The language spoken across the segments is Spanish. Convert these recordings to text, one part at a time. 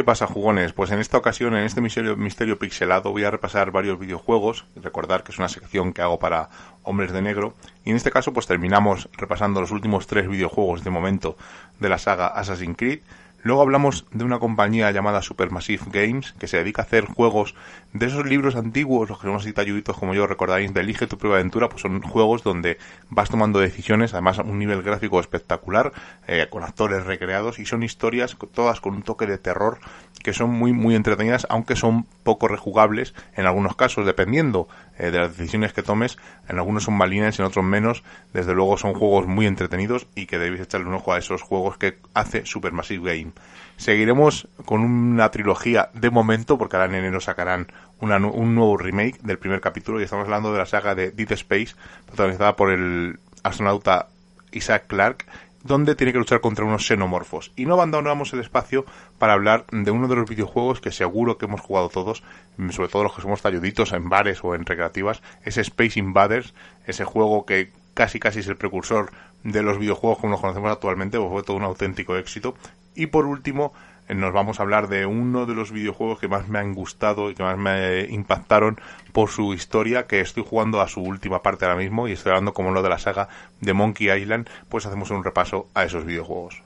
¿Qué pasa, jugones? Pues en esta ocasión, en este misterio, pixelado, voy a repasar varios videojuegos. Recordar que es una sección que hago para hombres de negro. Y en este caso, pues terminamos repasando los últimos tres videojuegos de momento de la saga Assassin's Creed. Luego hablamos de una compañía llamada Supermassive Games que se dedica a hacer juegos de esos libros antiguos, los que son así talluditos como yo recordáis, de Elige tu propia aventura, pues son juegos donde vas tomando decisiones, además un nivel gráfico espectacular, eh, con actores recreados y son historias todas con un toque de terror que son muy muy entretenidas, aunque son poco rejugables en algunos casos, dependiendo eh, de las decisiones que tomes. En algunos son malines, en otros menos. Desde luego son juegos muy entretenidos y que debéis echarle un ojo a esos juegos que hace Supermassive Game. Seguiremos con una trilogía de momento, porque ahora en enero sacarán una, un nuevo remake del primer capítulo y estamos hablando de la saga de Deep Space, protagonizada por el astronauta Isaac Clarke donde tiene que luchar contra unos xenomorfos. Y no abandonamos el espacio para hablar de uno de los videojuegos que seguro que hemos jugado todos, sobre todo los que somos talluditos en bares o en recreativas, es Space Invaders, ese juego que casi casi es el precursor de los videojuegos como los conocemos actualmente, pues fue todo un auténtico éxito. Y por último, nos vamos a hablar de uno de los videojuegos que más me han gustado y que más me impactaron por su historia, que estoy jugando a su última parte ahora mismo y estoy hablando como lo de la saga de Monkey Island, pues hacemos un repaso a esos videojuegos.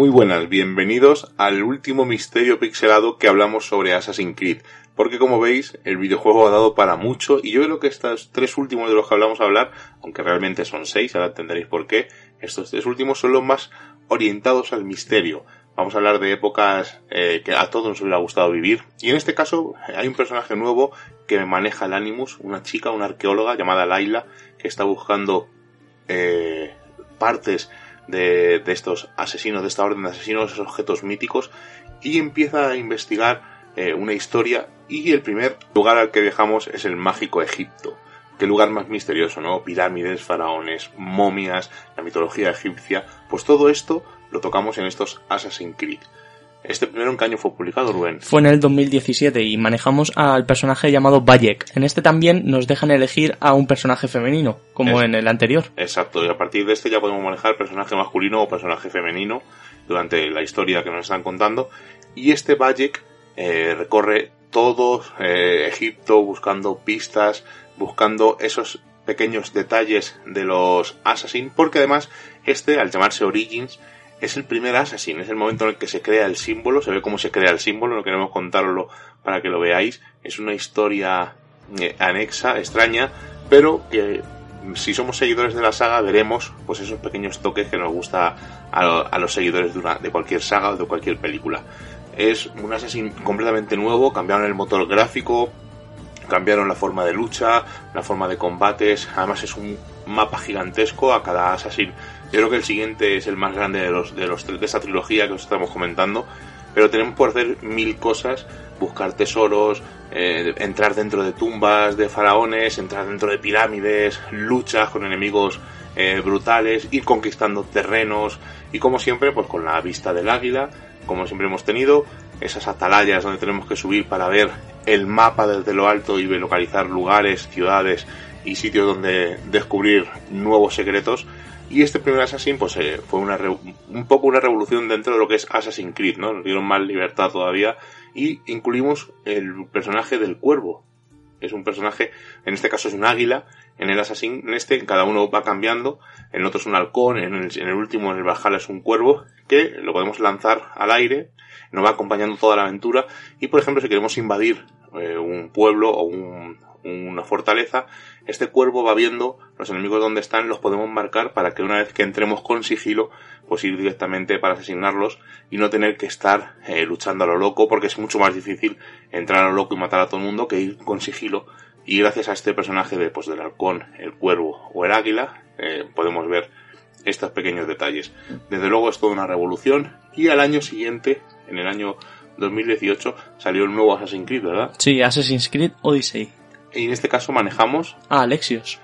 Muy buenas, bienvenidos al último misterio pixelado que hablamos sobre Assassin's Creed. Porque como veis, el videojuego ha dado para mucho y yo creo que estos tres últimos de los que hablamos a hablar, aunque realmente son seis, ahora entenderéis por qué, estos tres últimos son los más orientados al misterio. Vamos a hablar de épocas eh, que a todos nos hubiera gustado vivir. Y en este caso hay un personaje nuevo que maneja el Animus, una chica, una arqueóloga llamada Laila, que está buscando eh, partes de, estos asesinos, de esta orden de asesinos, esos objetos míticos, y empieza a investigar eh, una historia. Y el primer lugar al que viajamos es el mágico Egipto. Qué lugar más misterioso, ¿no? Pirámides, faraones, momias, la mitología egipcia. Pues todo esto lo tocamos en estos Assassin's Creed. Este primero en qué año fue publicado, Rubén? Fue en el 2017 y manejamos al personaje llamado Bayek. En este también nos dejan elegir a un personaje femenino, como Es- en el anterior. Exacto, y a partir de este ya podemos manejar personaje masculino o personaje femenino durante la historia que nos están contando. Y este Bayek eh, recorre todo eh, Egipto buscando pistas, buscando esos pequeños detalles de los Assassin, porque además este, al llamarse Origins, es el primer Assassin, es el momento en el que se crea el símbolo, se ve cómo se crea el símbolo, no queremos contarlo para que lo veáis, es una historia eh, anexa, extraña, pero que si somos seguidores de la saga veremos pues esos pequeños toques que nos gusta a, a los seguidores de, una, de cualquier saga o de cualquier película. Es un Assassin completamente nuevo, cambiaron el motor gráfico, cambiaron la forma de lucha, la forma de combates, además es un mapa gigantesco a cada Assassin. Yo creo que el siguiente es el más grande de los de los de esta trilogía que os estamos comentando, pero tenemos por hacer mil cosas, buscar tesoros, eh, entrar dentro de tumbas de faraones, entrar dentro de pirámides, luchas con enemigos eh, brutales, ir conquistando terrenos y como siempre pues con la vista del águila, como siempre hemos tenido, esas atalayas donde tenemos que subir para ver el mapa desde lo alto y localizar lugares, ciudades y sitios donde descubrir nuevos secretos. Y este primer Assassin pues eh, fue una un poco una revolución dentro de lo que es Assassin's Creed, ¿no? Nos dieron más libertad todavía y incluimos el personaje del cuervo. es un personaje, en este caso es un águila, en el Assassin, en este cada uno va cambiando, en otro es un halcón, en el, en el último, en el Valhalla es un cuervo, que lo podemos lanzar al aire, nos va acompañando toda la aventura, y por ejemplo si queremos invadir eh, un pueblo o un, una fortaleza, este cuervo va viendo los enemigos donde están, los podemos marcar para que una vez que entremos con sigilo, pues ir directamente para asesinarlos y no tener que estar eh, luchando a lo loco, porque es mucho más difícil entrar a lo loco y matar a todo el mundo que ir con sigilo. Y gracias a este personaje de, pues, del halcón, el cuervo o el águila, eh, podemos ver estos pequeños detalles. Desde luego es toda una revolución y al año siguiente, en el año 2018, salió el nuevo Assassin's Creed, ¿verdad? Sí, Assassin's Creed Odyssey. Y en este caso manejamos Ah, Alexios.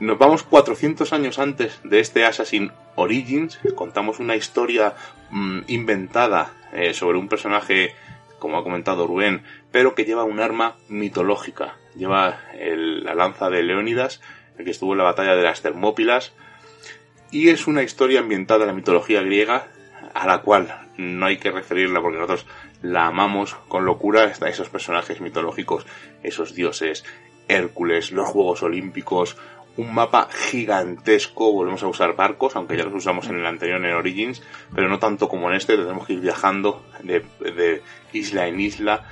Nos vamos 400 años antes de este Assassin Origins. Contamos una historia mm, inventada eh, sobre un personaje, como ha comentado Rubén, pero que lleva un arma mitológica. Lleva el- la lanza de Leónidas, el que estuvo en la batalla de las Termópilas. Y es una historia ambientada en la mitología griega, a la cual no hay que referirla porque nosotros la amamos con locura. Están esos personajes mitológicos, esos dioses, Hércules, los Juegos Olímpicos, un mapa gigantesco, volvemos a usar barcos, aunque ya los usamos en el anterior en Origins, pero no tanto como en este, tenemos que ir viajando de, de isla en isla.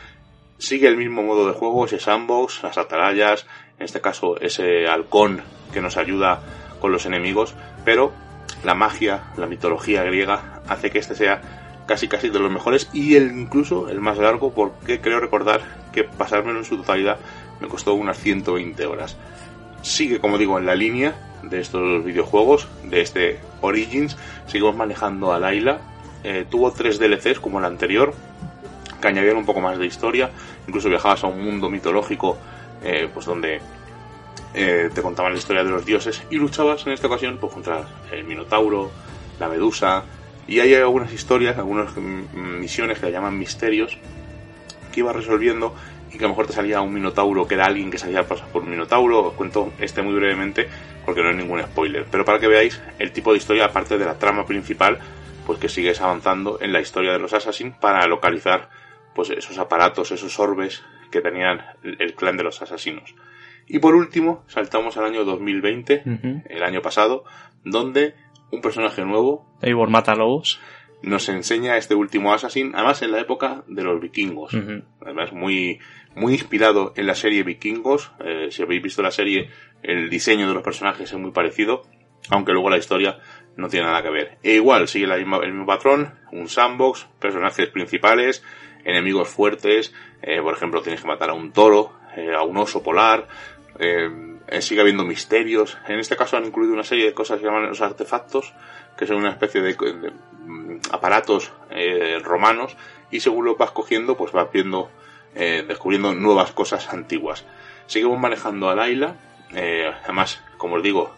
Sigue el mismo modo de juego, ese sandbox, las atalayas, en este caso ese halcón que nos ayuda con los enemigos, pero la magia, la mitología griega hace que este sea casi casi de los mejores y el incluso el más largo porque creo recordar que pasármelo en su totalidad me costó unas 120 horas sigue, como digo, en la línea de estos videojuegos, de este Origins. Seguimos manejando a Laila. Eh, tuvo tres DLCs como el anterior, que añadieron un poco más de historia. Incluso viajabas a un mundo mitológico, eh, pues donde eh, te contaban la historia de los dioses y luchabas en esta ocasión pues, contra el Minotauro, la Medusa. Y hay algunas historias, algunas mm, misiones que le llaman misterios, que ibas resolviendo y que a lo mejor te salía un minotauro que era alguien que salía pasar por un minotauro. Os cuento este muy brevemente porque no hay ningún spoiler. Pero para que veáis el tipo de historia, aparte de la trama principal, pues que sigues avanzando en la historia de los Assassin para localizar pues esos aparatos, esos orbes que tenían el clan de los asesinos. Y por último, saltamos al año 2020, Ujú. el año pasado, donde un personaje nuevo Eivor Matalobos. nos enseña este último Assassin, además en la época de los vikingos. Además, muy, muy inspirado en la serie Vikingos. Eh, si habéis visto la serie, el diseño de los personajes es muy parecido, aunque luego la historia no tiene nada que ver. E igual, sigue la misma- el mismo patrón, un sandbox, personajes principales, enemigos fuertes, eh, por ejemplo, tienes que matar a un toro, eh, a un oso polar, eh, eh, sigue habiendo misterios. En este caso han incluido una serie de cosas que llaman los artefactos, que son una especie de, mm, aparatos eh, romanos, y según lo vas cogiendo, pues vas viendo, eh, descubriendo nuevas cosas antiguas. Seguimos manejando a Laila, además, como os digo,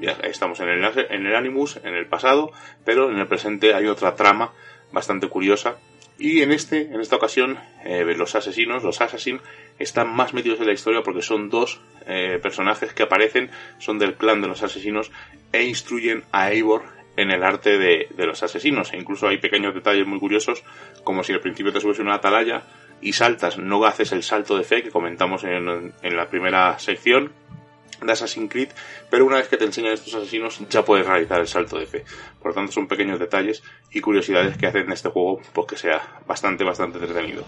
ya estamos en el, en el Animus, en el pasado, pero en el presente hay otra trama bastante curiosa. Y en este, en esta ocasión, los asesinos, los assassin, están más metidos en la historia porque son dos eh, personajes que aparecen, son del clan de los asesinos e instruyen a Eivor en el arte de, los asesinos. E incluso hay pequeños detalles muy curiosos, como si al principio te subes una atalaya y saltas, no haces el salto de fe que comentamos en, en la primera sección de Assassin's Creed, pero una vez que te enseñan estos asesinos ya puedes realizar el salto de fe. Por lo tanto son pequeños detalles y curiosidades que hacen de este juego pues que sea bastante, bastante entretenido.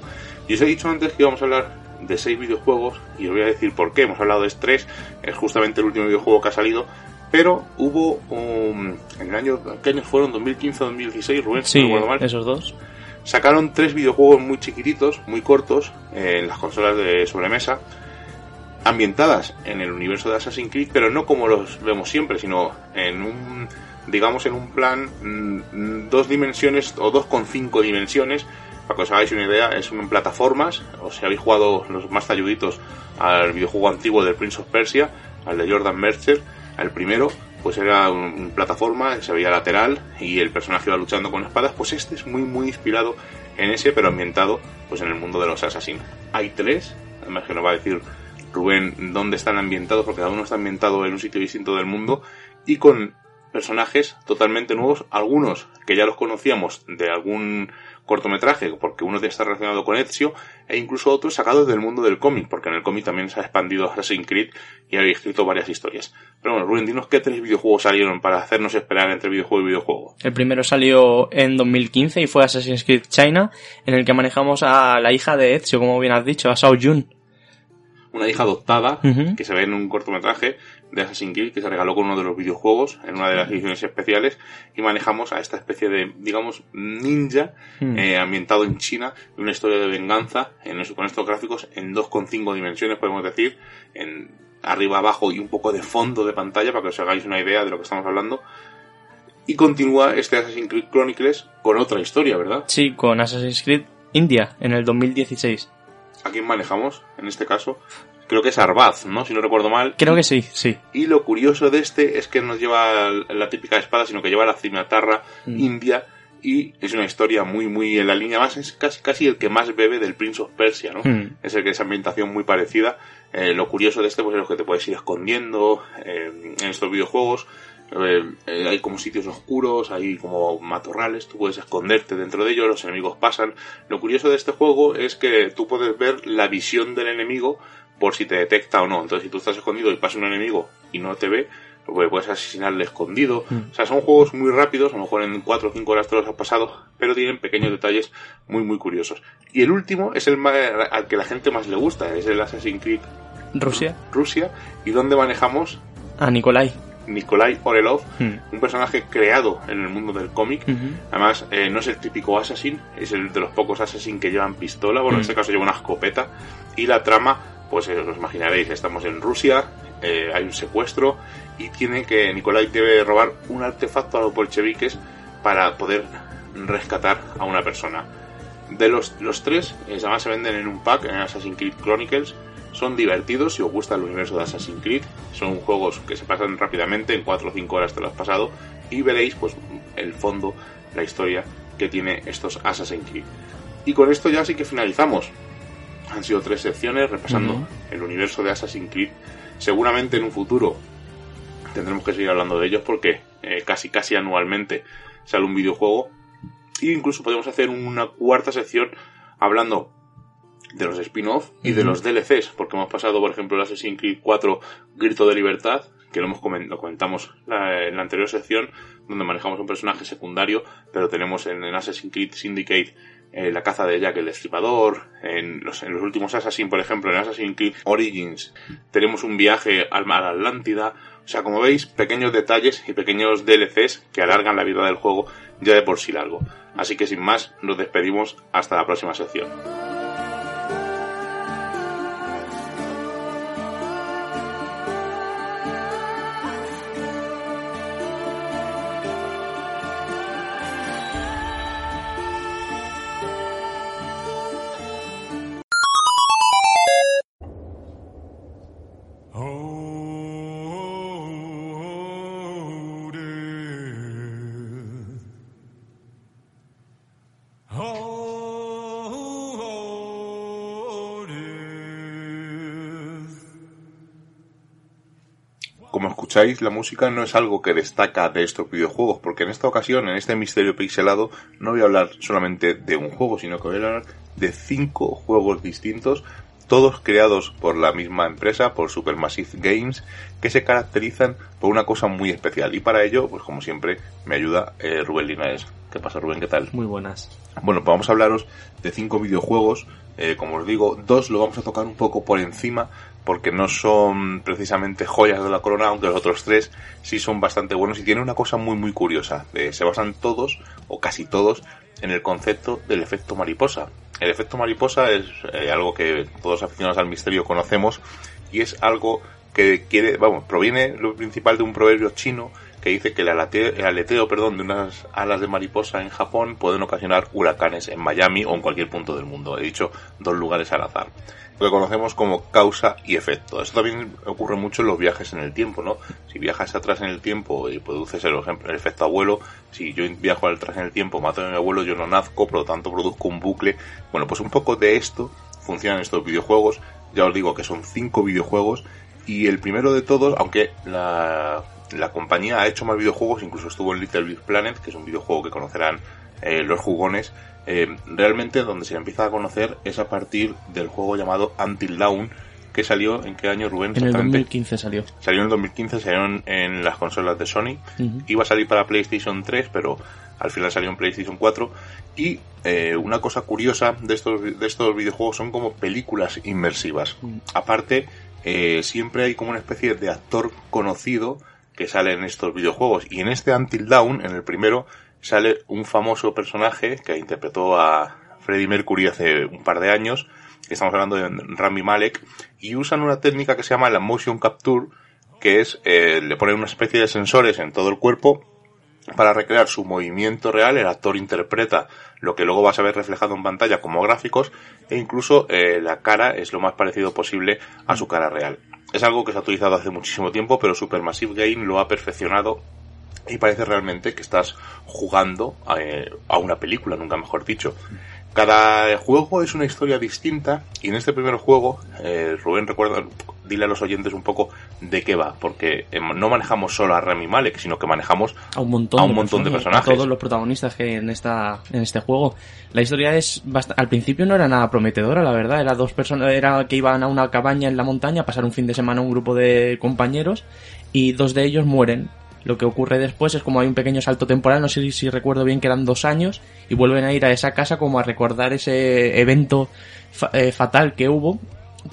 Y os he dicho antes que íbamos a hablar de seis videojuegos y os voy a decir por qué. Hemos hablado de tres, es justamente el último videojuego que ha salido, pero hubo un, en el año, ¿qué años fueron? ¿2015 2016, Rubén? Sí, no recuerdo mal esos dos. sacaron tres videojuegos muy chiquititos, muy cortos, eh, en las consolas de sobremesa, ambientadas en el universo de Assassin's Creed, pero no como los vemos siempre, sino en un, digamos, en un plan mm, dos dimensiones o dos con cinco dimensiones. Para que os hagáis una idea, es en plataformas, o si habéis jugado los más talluditos al videojuego antiguo del Prince of Persia, al de Jordan Mercer, al primero, pues era un, plataforma, se veía lateral y el personaje iba luchando con espadas, pues este es muy muy inspirado en ese, pero ambientado pues en el mundo de los asesinos. Hay tres, además que nos va a decir Rubén dónde están ambientados, porque cada uno está ambientado en un sitio distinto del mundo y con personajes totalmente nuevos, algunos que ya los conocíamos de algún cortometraje, porque uno está relacionado con Ezio, e incluso otros sacados del mundo del cómic, porque en el cómic también se ha expandido Assassin's Creed y ha escrito varias historias. Pero bueno, Rubén, dinos qué tres videojuegos salieron para hacernos esperar entre videojuego y videojuego. El primero salió en 2015 y fue Assassin's Creed China, en el que manejamos a la hija de Ezio, como bien has dicho, a Shao Jun. Una hija adoptada, que se ve en un cortometraje de Assassin's Creed que se regaló con uno de los videojuegos en una de las ediciones especiales y manejamos a esta especie de, digamos, ninja eh, ambientado en China y una historia de venganza en eso, con estos gráficos en 2,5 dimensiones, podemos decir, en arriba, abajo y un poco de fondo de pantalla para que os hagáis una idea de lo que estamos hablando. Y continúa este Assassin's Creed Chronicles con otra historia, ¿verdad? Sí, con Assassin's Creed India, en el 2016. ¿A quién manejamos en este caso? Creo que es Arbaz, ¿no? Si no recuerdo mal. Creo que sí, sí. Y lo curioso de este es que no lleva la típica espada, sino que lleva la cimitarra Mm. india y es una historia muy, muy en la línea más, es casi, casi el que más bebe del Prince of Persia, ¿no? Mm. Es el que es ambientación muy parecida. Eh, lo curioso de este pues es lo que te puedes ir escondiendo eh, en estos videojuegos. Eh, eh, hay como sitios oscuros, hay como matorrales, tú puedes esconderte dentro de ellos, los enemigos pasan. Lo curioso de este juego es que tú puedes ver la visión del enemigo por si te detecta o no. Entonces, si tú estás escondido y pasa un enemigo y no te ve, pues puedes asesinarle escondido. O sea, son juegos muy rápidos, a lo mejor en 4 o 5 horas te los has pasado, pero tienen pequeños detalles muy, muy curiosos. Y el último es el ma- al que la gente más le gusta, es el Assassin's Creed Rusia, Rusia, y donde manejamos a Nikolai. Nikolai Orelov, Hmm. un personaje creado en el mundo del cómic. Además, eh, no es el típico assassin, es el de los pocos assassin que llevan pistola, bueno, en Mm. este caso lleva una escopeta. Y la trama, pues eh, os imaginaréis, estamos en Rusia, eh, hay un secuestro y tiene que, Nikolai debe robar un artefacto a los bolcheviques para poder rescatar a una persona. De los, los tres, eh, además se venden en un pack en Assassin's Creed Chronicles. Son divertidos si os gusta el universo de Assassin's Creed. Son juegos que se pasan rápidamente, en 4 o 5 horas te lo has pasado. Y veréis pues el fondo, la historia que tiene estos Assassin's Creed. Y con esto ya sí que finalizamos. Han sido tres secciones repasando el universo de Assassin's Creed. Seguramente en un futuro tendremos que seguir hablando de ellos porque eh, casi casi anualmente sale un videojuego. Y incluso podemos hacer una cuarta sección hablando de los spin-off y de los DLCs, porque hemos pasado, por ejemplo, el Assassin's Creed 4 Grito de Libertad, que lo, hemos lo comentamos la- en la anterior sección, donde manejamos un personaje secundario, pero tenemos en, en Assassin's Creed Syndicate eh, la caza de Jack el Destripador, en los, en los últimos Assassin, por ejemplo, en Assassin's Creed Origins, tenemos un viaje al, a la Atlántida, o sea, como veis, pequeños detalles y pequeños DLCs que alargan la vida del juego ya de por sí largo. Así que sin más, nos despedimos hasta la próxima sección. Escucháis, la música no es algo que destaca de estos videojuegos, porque en esta ocasión, en este misterio pixelado, no voy a hablar solamente de un juego, sino que voy a hablar de cinco juegos distintos, todos creados por la misma empresa, por Supermassive Games, que se caracterizan por una cosa muy especial. Y para ello, pues como siempre, me ayuda eh, Rubén Linares. ¿Qué pasa, Rubén? ¿Qué tal? Muy buenas. Bueno, pues vamos a hablaros de cinco videojuegos. Eh, como os digo, dos lo vamos a tocar un poco por encima porque no son precisamente joyas de la corona, aunque los otros tres sí son bastante buenos y tienen una cosa muy muy curiosa. Se basan todos, o casi todos, en el concepto del efecto mariposa. El efecto mariposa es eh, algo que todos aficionados al misterio conocemos y es algo que quiere, vamos, proviene lo principal de un proverbio chino que dice que el aleteo, el aleteo, perdón, de unas alas de mariposa en Japón pueden ocasionar huracanes en Miami o en cualquier punto del mundo. He dicho dos lugares al azar. Lo que conocemos como causa y efecto. Esto también ocurre mucho en los viajes en el tiempo, ¿no? Si viajas atrás en el tiempo y produces el, ejemplo, el efecto abuelo, si yo viajo atrás en el tiempo, mato a mi abuelo, yo no nazco, por lo tanto produzco un bucle. Bueno, pues un poco de esto funcionan estos videojuegos. Ya os digo que son cinco videojuegos y el primero de todos, aunque la, la compañía ha hecho más videojuegos, incluso estuvo en Little Big Planet, que es un videojuego que conocerán eh, los jugones. Eh, realmente donde se empieza a conocer es a partir del juego llamado Until Dawn, que salió en qué año Rubén En el exactamente? 2015 salió. Salió en el 2015, salió en, en las consolas de Sony. Iba a salir para PlayStation 3, pero al final salió en PlayStation 4. Y eh, una cosa curiosa de estos, de estos videojuegos son como películas inmersivas. Aparte, eh, siempre hay como una especie de actor conocido que sale en estos videojuegos. Y en este Until Dawn, en el primero, sale un famoso personaje que interpretó a Freddie Mercury hace un par de años. que Estamos hablando de Rami Malek. Y usan una técnica que se llama la motion capture, que es, eh, le ponen una especie de sensores en todo el cuerpo para recrear su movimiento real, el actor interpreta lo que luego vas a ver reflejado en pantalla como gráficos e incluso eh, la cara es lo más parecido posible a su cara real. Es algo que se ha utilizado hace muchísimo tiempo, pero Supermassive Game lo ha perfeccionado y parece realmente que estás jugando eh, a una película, nunca mejor dicho. Cada juego es una historia distinta y en este primer juego, eh, Rubén, recuerda, dile a los oyentes un poco de qué va, porque eh, no manejamos solo a Rami Malek, sino que manejamos a un montón, a un montón de personajes. A todos los protagonistas que hay en esta en este juego. La historia es bast- al principio no era nada prometedora, la verdad. Era dos personas, era que iban a una cabaña en la montaña a pasar un fin de semana un grupo de compañeros y dos de ellos mueren. Lo que ocurre después es como hay un pequeño salto temporal, no sé si, recuerdo bien que eran dos años, y vuelven a ir a esa casa como a recordar ese evento fa- eh, fatal que hubo,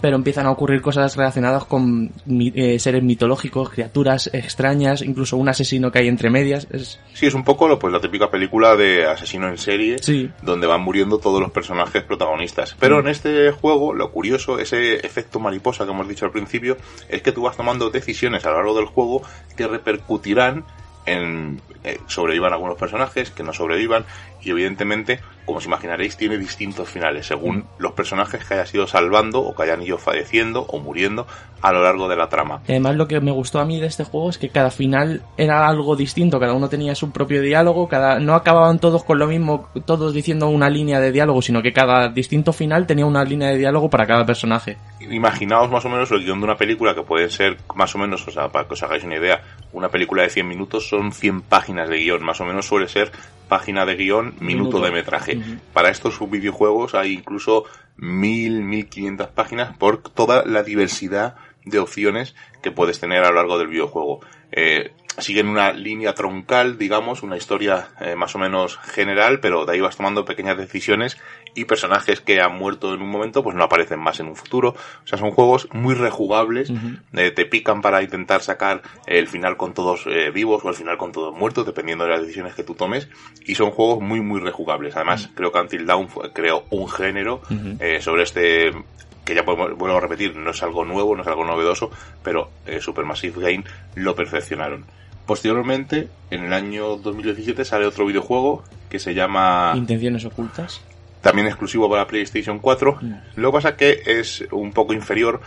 pero empiezan a ocurrir cosas relacionadas con eh, seres mitológicos, criaturas extrañas, incluso un asesino que hay entre medias. Es, Sí, es un poco lo- pues, la típica película de asesino en serie, Sí. donde van muriendo todos los personajes protagonistas. Pero en este juego, lo curioso, ese efecto mariposa que hemos dicho al principio, es que tú vas tomando decisiones a lo largo del juego que repercutirán en eh, sobrevivan algunos personajes, que no sobrevivan, y evidentemente, como os imaginaréis, tiene distintos finales, según los personajes que hayas ido salvando o que hayan ido falleciendo o muriendo a lo largo de la trama. Además, lo que me gustó a mí de este juego es que cada final era algo distinto, cada uno tenía su propio diálogo, cada no acababan todos con lo mismo, todos diciendo una línea de diálogo, sino que cada distinto final tenía una línea de diálogo para cada personaje. imaginaos más o menos el guion de una película que puede ser más o menos, o sea, para que os hagáis una idea, una película de 100 minutos son 100 páginas de guion, más o menos suele ser página de guion, minuto, Minuto. de metraje. Para estos videojuegos hay incluso 1000, 1500 páginas por toda la diversidad de opciones que puedes tener a lo largo del videojuego. Eh, siguen una línea troncal, digamos, una historia eh, más o menos general, pero de ahí vas tomando pequeñas decisiones y personajes que han muerto en un momento pues no aparecen más en un futuro. O sea, son juegos muy rejugables, eh, te pican para intentar sacar el final con todos eh, vivos o el final con todos muertos, dependiendo de las decisiones que tú tomes, y son juegos muy, muy rejugables. Además, creo que Until Dawn fue- creó un género sobre este que ya podemos, vuelvo a repetir, no es algo nuevo, no es algo novedoso, pero eh, Supermassive Game lo perfeccionaron. Posteriormente, en el año 2017 sale otro videojuego que se llama Intenciones ocultas. también exclusivo para PlayStation 4. Mm. Lo que pasa es que es un poco inferior.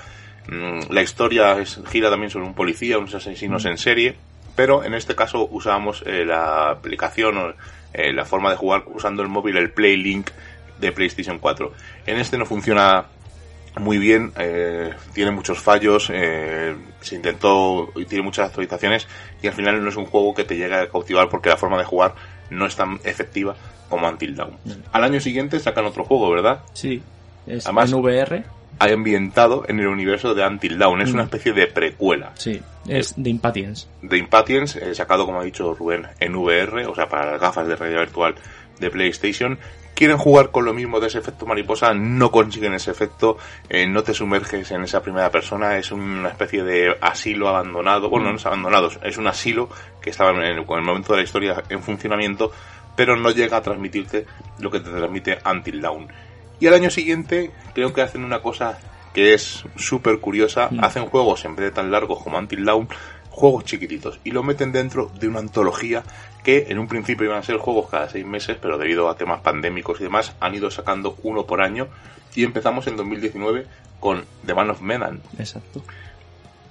Mm, La historia es- gira también sobre un policía, unos asesinos Mm. en serie, pero en este caso usamos eh, la aplicación o eh, la forma de jugar usando el móvil, el PlayLink de PlayStation 4. En este no funciona muy bien, eh, tiene muchos fallos, eh, se intentó y tiene muchas actualizaciones y al final no es un juego que te llegue a cautivar porque la forma de jugar no es tan efectiva como Until Dawn. Al año siguiente sacan otro juego, ¿verdad? Sí. Es Además- en VR. Ha ambientado en el universo de Until Dawn, es Mm. una especie de precuela Sí. Es de Impatience. de Impatience, eh, sacado como ha dicho Rubén en VR, o sea, para las gafas de realidad virtual de PlayStation. Quieren jugar con lo mismo de ese efecto mariposa, no consiguen ese efecto, eh, no te sumerges en esa primera persona, es una especie de asilo abandonado, bueno, no es abandonado, es un asilo que estaba en el, en el momento de la historia en funcionamiento, pero no llega a transmitirte lo que te transmite Until Dawn. Y al año siguiente creo que hacen una cosa que es súper curiosa, hacen juegos en vez de tan largos como Until Dawn, juegos chiquititos y lo meten dentro de una antología que en un principio iban a ser juegos cada seis meses, pero debido a temas pandémicos y demás han ido sacando uno por año y empezamos en 2019 con The Man of Medan. Exacto.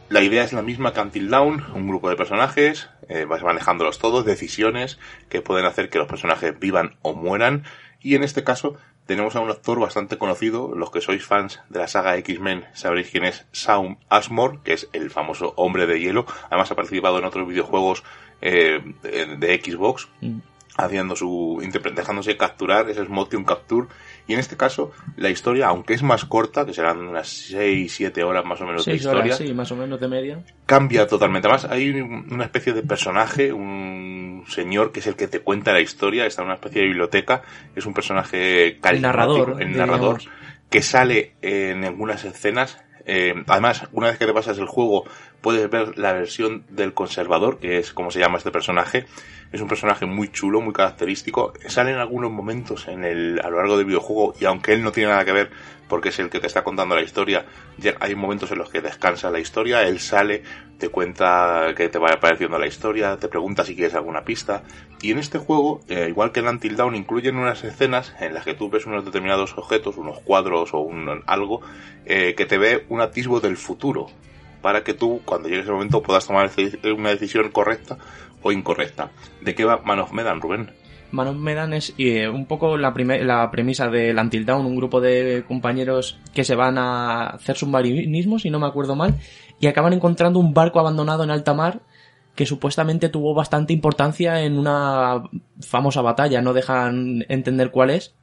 La idea es la misma que Until Dawn, un grupo de personajes, eh, vas manejándolos todos, decisiones que pueden hacer que los personajes vivan o mueran y en este caso tenemos a un actor bastante conocido. Los que sois fans de la saga X-Men sabréis quién es Saum Ashmore, que es el famoso hombre de hielo. Además ha participado en otros videojuegos eh, de, de Xbox. Haciendo su. dejándose capturar, ese es motion capture. Y en este caso, la historia, aunque es más corta, que serán unas 6-7 horas más o menos de Seis historia, horas, sí, más o menos de media. cambia totalmente. Además, hay un- una especie de personaje, un señor que es el que te cuenta la historia, está en una especie de biblioteca, es un personaje carismático, narrador, el narrador, que sale en algunas escenas. Eh, además, una vez que te pasas el juego, puedes ver la versión del conservador, que es como se llama este personaje. Es un personaje muy chulo, muy característico. Sale en algunos momentos en el, a lo largo del videojuego, y aunque él no tiene nada que ver, porque es el que te está contando la historia, hay momentos en los que descansa la historia, él sale, te cuenta que te va apareciendo la historia, te pregunta si quieres alguna pista. Y en este juego, eh, igual que en Until Dawn, incluyen unas escenas en las que tú ves unos determinados objetos, unos cuadros o un algo, eh, que te ve un atisbo del futuro. Para que tú, cuando llegue ese momento, puedas tomar una decisión correcta o incorrecta. ¿De qué va Man of Medan, Rubén? Man of Medan es eh, un poco la, la premisa del Until Dawn, un grupo de compañeros que se van a hacer submarinismo, si no me acuerdo mal, y acaban encontrando un barco abandonado en alta mar que supuestamente tuvo bastante importancia en una famosa batalla, no dejan entender cuál es.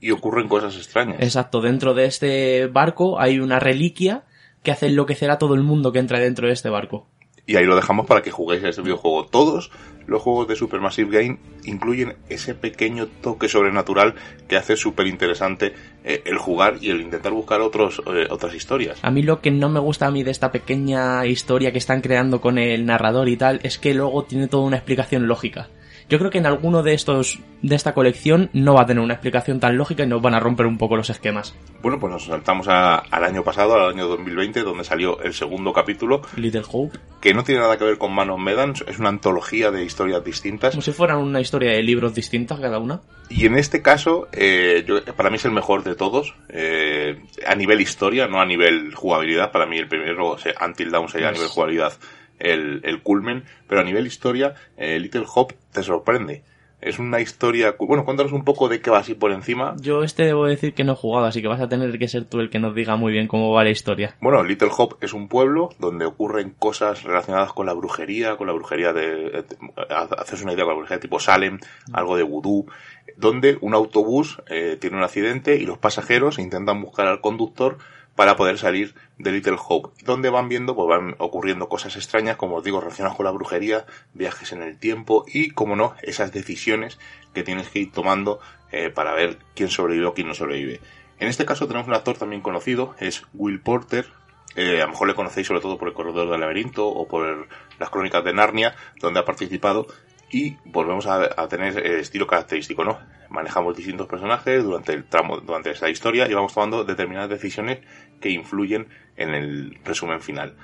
Y ocurren cosas extrañas. Exacto, dentro de este barco hay una reliquia que hace enloquecer a todo el mundo que entra dentro de este barco. Y ahí lo dejamos para que juguéis a este videojuego. Todos los juegos de Supermassive Game incluyen ese pequeño toque sobrenatural que hace súper interesante eh, el jugar y el intentar buscar otros, eh, otras historias. A mí lo que no me gusta a mí de esta pequeña historia que están creando con el narrador y tal es que luego tiene toda una explicación lógica. Yo creo que en alguno de estos de esta colección no va a tener una explicación tan lógica y nos van a romper un poco los esquemas. Bueno, pues nos saltamos a- al año pasado, al año 2020, donde salió el segundo capítulo, Little Hope, que no tiene nada que ver con Man of Medan, es una antología de historias distintas. como si fueran una historia de libros distintas cada una. Y en este caso, eh, yo- para mí es el mejor de todos. eh, a nivel historia, no a nivel jugabilidad. Para mí el primero, o sea, Until Dawn sería a nivel jugabilidad el, el culmen. Pero a nivel historia, eh, Little Hope te sorprende. Es una historia... Bueno, cuéntanos un poco de qué va así por encima. Yo este debo decir que no he jugado, así que vas a tener que ser tú el que nos diga muy bien cómo va la historia. Bueno, Little Hope es un pueblo donde ocurren cosas relacionadas con la brujería, con la brujería de... Haces una idea con la brujería tipo Salem, algo de vudú, donde un autobús eh, tiene un accidente y los pasajeros intentan buscar al conductor para poder salir de Little Hope. Donde van viendo, pues van ocurriendo cosas extrañas, como os digo, relacionadas con la brujería, viajes en el tiempo y, como no, esas decisiones que tienes que ir tomando eh, para ver quién sobrevive o quién no sobrevive. En este caso tenemos un actor también conocido, es Will Porter, eh, a lo mejor le conocéis sobre todo por el Corredor del Laberinto o por las Crónicas de Narnia, donde ha participado. Y volvemos a, tener el estilo característico, ¿no? Manejamos distintos personajes durante el tramo, durante esta historia y vamos tomando determinadas decisiones que influyen en el resumen final.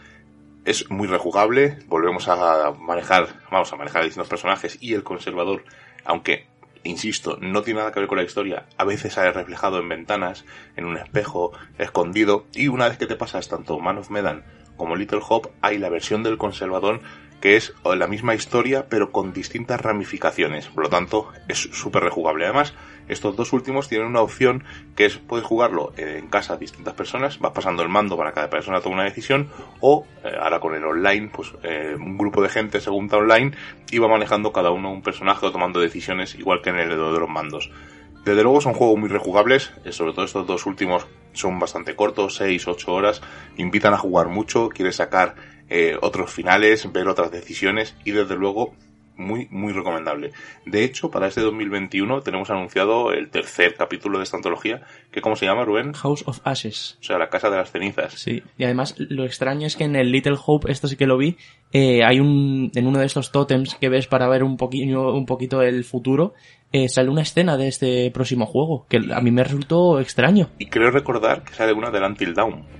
Es muy rejugable, volvemos a manejar, vamos a manejar distintos personajes y el conservador, aunque insisto, no tiene nada que ver con la historia, a veces sale reflejado en ventanas, en un espejo, escondido, y una vez que te pasas tanto Man of Medan como Little Hope, hay la versión del conservador que es la misma historia pero con distintas ramificaciones, por lo tanto es súper rejugable. Además, estos dos últimos tienen una opción que es puedes jugarlo en casa distintas personas, vas pasando el mando para cada persona tome una decisión o eh, ahora con el online, pues eh, un grupo de gente se junta online y va manejando cada uno un personaje o tomando decisiones igual que en el de los mandos. Desde luego son juegos muy rejugables, eh, sobre todo estos dos últimos son bastante cortos, 6, 8 horas, invitan a jugar mucho, quieres sacar eh, otros finales, ver otras decisiones y desde luego muy, muy recomendable. De hecho, para este 2021 tenemos anunciado el tercer capítulo de esta antología, que ¿cómo se llama, Rubén? House of Ashes. O sea, la Casa de las Cenizas. Sí, y además lo extraño es que en el Little Hope, esto sí que lo vi, eh, hay un, en uno de estos tótems que ves para ver un poquito, un poquito el futuro, eh, sale una escena de este próximo juego, que a mí me resultó extraño. Y creo recordar que sale una del Until Dawn.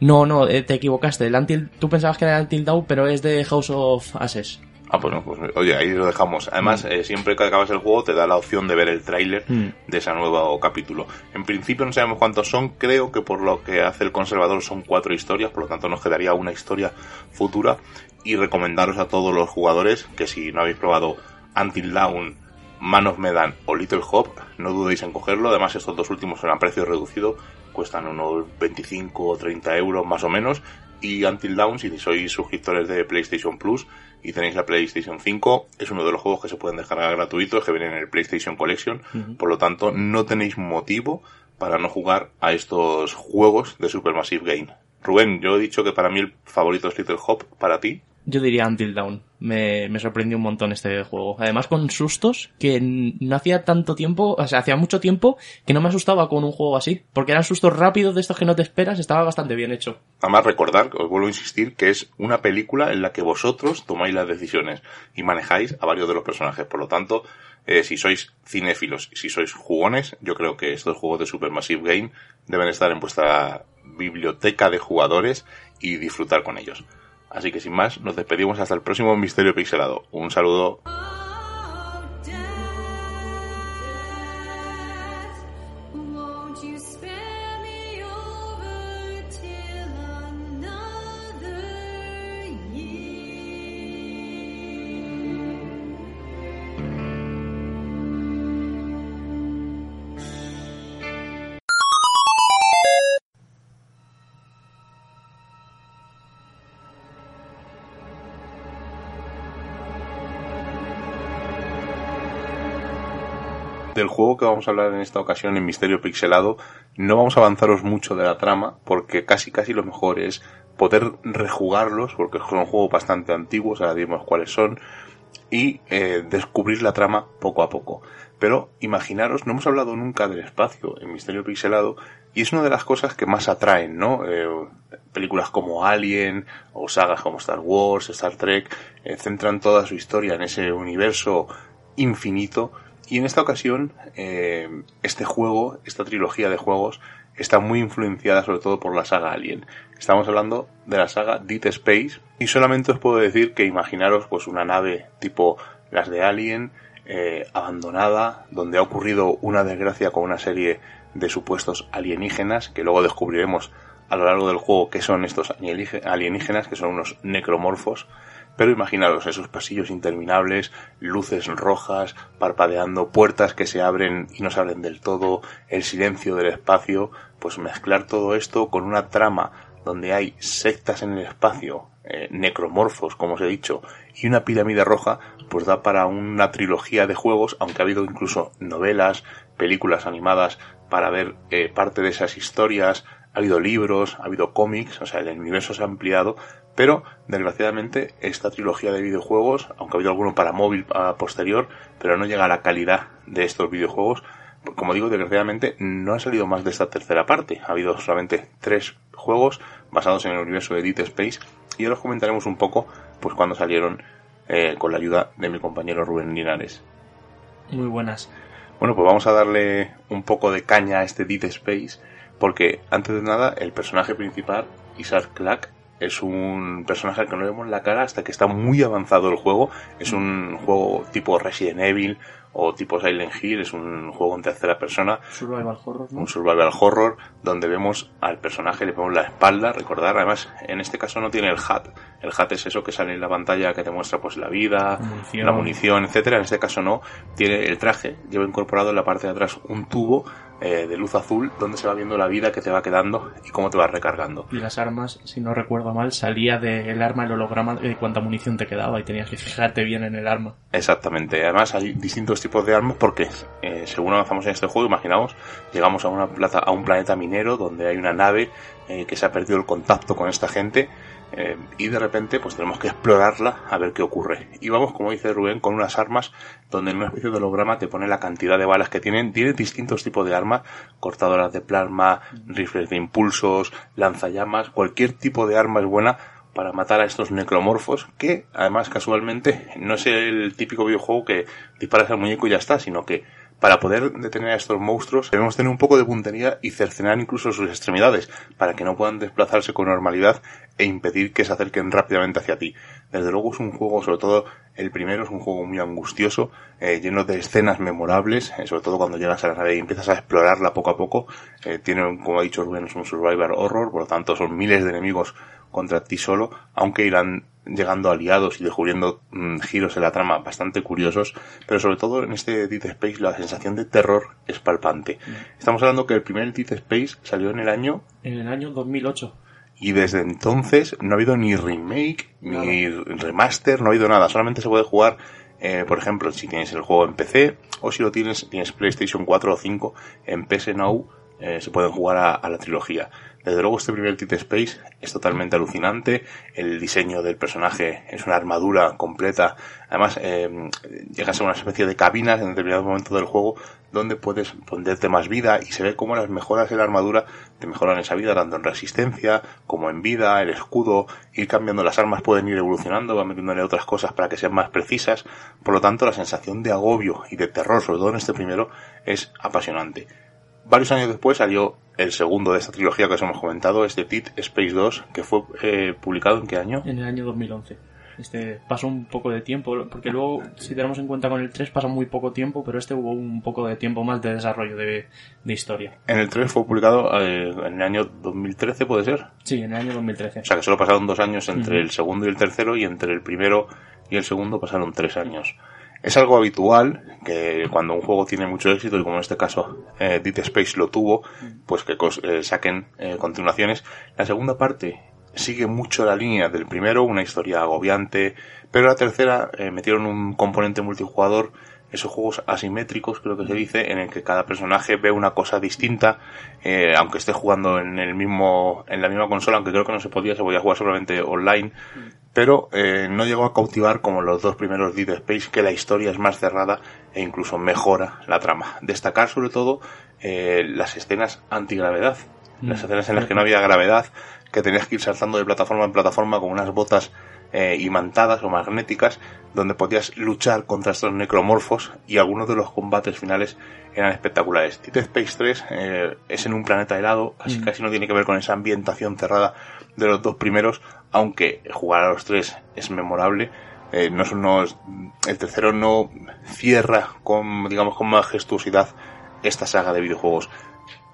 No, no, eh, te equivocaste, el Until, tú pensabas que era el Until Dawn, pero es de House of Ashes. Ah, bueno, pues oye, ahí lo dejamos. Además, eh, siempre que acabas el juego te da la opción de ver el tráiler Mm. de ese nuevo capítulo. En principio no sabemos cuántos son, creo que por lo que hace el conservador son cuatro historias, por lo tanto nos quedaría una historia futura y recomendaros a todos los jugadores que si no habéis probado Until Dawn Man of Medan o Little Hop, no dudéis en cogerlo. Además, estos dos últimos son a precio reducido, cuestan unos 25 o 30 euros más o menos. Y Until Dawn, si sois suscriptores de PlayStation Plus y tenéis la PlayStation 5, es uno de los juegos que se pueden descargar gratuitos que vienen en el PlayStation Collection. Por lo tanto, no tenéis motivo para no jugar a estos juegos de Supermassive Game. Rubén, yo he dicho que para mí el favorito es Little Hop, para ti. Yo diría Until Dawn. Me, me sorprendió un montón este juego. Además con sustos que no hacía tanto tiempo, o sea, hacía mucho tiempo que no me asustaba con un juego así. Porque eran sustos rápidos de estos que no te esperas, estaba bastante bien hecho. Además, recordar, os vuelvo a insistir, que es una película en la que vosotros tomáis las decisiones y manejáis a varios de los personajes. Por lo tanto, eh, si sois cinéfilos si sois jugones, yo creo que estos juegos de Supermassive Game deben estar en vuestra biblioteca de jugadores y disfrutar con ellos. Así que sin más, nos despedimos hasta el próximo Misterio Pixelado. Un saludo. Del juego que vamos a hablar en esta ocasión en Misterio Pixelado, no vamos a avanzaros mucho de la trama, porque casi casi lo mejor es poder rejugarlos, porque son juegos bastante antiguos, ahora diremos cuáles son, y eh, descubrir la trama poco a poco. Pero imaginaros, no hemos hablado nunca del espacio en Misterio Pixelado, y es una de las cosas que más atraen, ¿no? Eh, películas como Alien, o sagas como Star Wars, Star Trek, eh, centran toda su historia en ese universo infinito, y en esta ocasión, eh, este juego, esta trilogía de juegos, está muy influenciada sobre todo por la saga Alien. Estamos hablando de la saga Deep Space y solamente os puedo decir que imaginaros pues una nave tipo las de Alien, eh, abandonada, donde ha ocurrido una desgracia con una serie de supuestos alienígenas que luego descubriremos a lo largo del juego que son estos alienígenas, que son unos necromorfos. Pero imaginaros esos pasillos interminables, luces rojas, parpadeando, puertas que se abren y no se abren del todo, el silencio del espacio, pues mezclar todo esto con una trama donde hay sectas en el espacio, eh, necromorfos, como os he dicho, y una pirámide roja, pues da para una trilogía de juegos, aunque ha habido incluso novelas, películas animadas para ver eh, parte de esas historias, ha habido libros, ha habido cómics, o sea, el universo se ha ampliado, pero desgraciadamente esta trilogía de videojuegos, aunque ha habido alguno para móvil a posterior, pero no llega a la calidad de estos videojuegos, como digo, desgraciadamente no ha salido más de esta tercera parte. Ha habido solamente tres juegos basados en el universo de Deep Space y ahora os comentaremos un poco pues cuando salieron eh, con la ayuda de mi compañero Rubén Linares. Muy buenas. Bueno, pues vamos a darle un poco de caña a este Deep Space porque antes de nada el personaje principal, Isaac Clarke, es un personaje al que no vemos la cara hasta que está muy avanzado el juego. Es un juego tipo Resident Evil o tipo Silent Hill, es un juego en tercera persona, Survival horror, ¿no? un survival horror, donde vemos al personaje, le ponemos la espalda, recordar, además, en este caso no tiene el HUD. El HUD es eso que sale en la pantalla que te muestra pues la vida, Munición. la munición, etcétera. En este caso no, tiene el traje, lleva incorporado en la parte de atrás un tubo eh, de luz azul donde se va viendo la vida que te va quedando y cómo te va recargando. Y las armas, si no recuerdo mal, salía del arma el holograma de cuánta munición te quedaba y tenías que fijarte bien en el arma. Exactamente. Además hay distintos tipos de armas porque eh, según avanzamos en este juego, imaginaos, llegamos a una plaza, a un planeta minero donde hay una nave eh, que se ha perdido el contacto con esta gente eh, y de repente pues tenemos que explorarla a ver qué ocurre. Y vamos, como dice Rubén, con unas armas donde en una especie de holograma te pone la cantidad de balas que tienen. Tiene distintos tipos de armas, cortadoras de plasma, rifles de impulsos, lanzallamas, cualquier tipo de arma es buena para matar a estos necromorfos que además casualmente no es el típico videojuego que disparas al muñeco y ya está, sino que para poder detener a estos monstruos debemos tener un poco de puntería y cercenar incluso sus extremidades para que no puedan desplazarse con normalidad e impedir que se acerquen rápidamente hacia ti. Desde luego es un juego, sobre todo el primero, es un juego muy angustioso, eh, lleno de escenas memorables, eh, sobre todo cuando llegas a la nave y empiezas a explorarla poco a poco. Eh, tiene, como ha dicho Rubén, es un survivor horror, por lo tanto son miles de enemigos contra ti solo, aunque irán llegando aliados y descubriendo mm, giros en la trama bastante curiosos, pero sobre todo en este Dead Space la sensación de terror es palpante. Estamos hablando que el primer Dead Space salió en el año En el año 2008. y desde entonces no ha habido ni remake, ni remaster, no ha habido nada. Solamente se puede jugar, eh, por ejemplo, si tienes el juego en PC o si lo tienes, tienes PlayStation 4 o 5 en PS Now, eh, se pueden jugar a, a la trilogía. Desde luego este primer Dead Space es totalmente alucinante. El diseño del personaje es una armadura completa. Además, eh, llega a ser una especie de cabinas en determinado momento del juego donde puedes ponerte más vida y se ve cómo las mejoras en la armadura te mejoran esa vida tanto en resistencia como en vida, el escudo, ir cambiando las armas pueden ir evolucionando, van metiéndole otras cosas para que sean más precisas. Por lo tanto, la sensación de agobio y de terror, sobre todo en este primero, es apasionante. Varios años después salió el segundo de esta trilogía que os hemos comentado, este Dead Space 2, que fue eh, publicado en qué año? En el año 2011. Este pasó un poco de tiempo, porque luego, si tenemos en cuenta con el 3, pasa muy poco tiempo, pero este hubo un poco de tiempo más de desarrollo de, de historia. En el 3 fue publicado eh, en el año 2013, ¿puede ser? Sí, en el año 2013. O sea que solo pasaron dos años entre el segundo y el tercero y entre el primero y el segundo pasaron tres años. Es algo habitual que cuando un juego tiene mucho éxito, y como en este caso eh, Dead Space lo tuvo, pues que eh, saquen eh, continuaciones. La segunda parte sigue mucho la línea del primero, una historia agobiante, pero la tercera eh, metieron un componente multijugador, esos juegos asimétricos creo que se dice, en el que cada personaje ve una cosa distinta, eh, aunque esté jugando en el mismo, en la misma consola, aunque creo que no se podía, se podía jugar solamente online, pero eh, no llegó a cautivar como los dos primeros Dead Space, que la historia es más cerrada e incluso mejora la trama. Destacar sobre todo eh, las escenas antigravedad, las Mm, escenas en las que no había gravedad, que tenías que ir saltando de plataforma en plataforma con unas botas eh, imantadas o magnéticas, donde podías luchar contra estos necromorfos y algunos de los combates finales eran espectaculares. Dead Space 3 eh, es en un planeta helado, así Mm. casi no tiene que ver con esa ambientación cerrada de los dos primeros, aunque jugar a los tres es memorable. Eh, no es unos- el tercero no cierra con, digamos, con majestuosidad esta saga de videojuegos.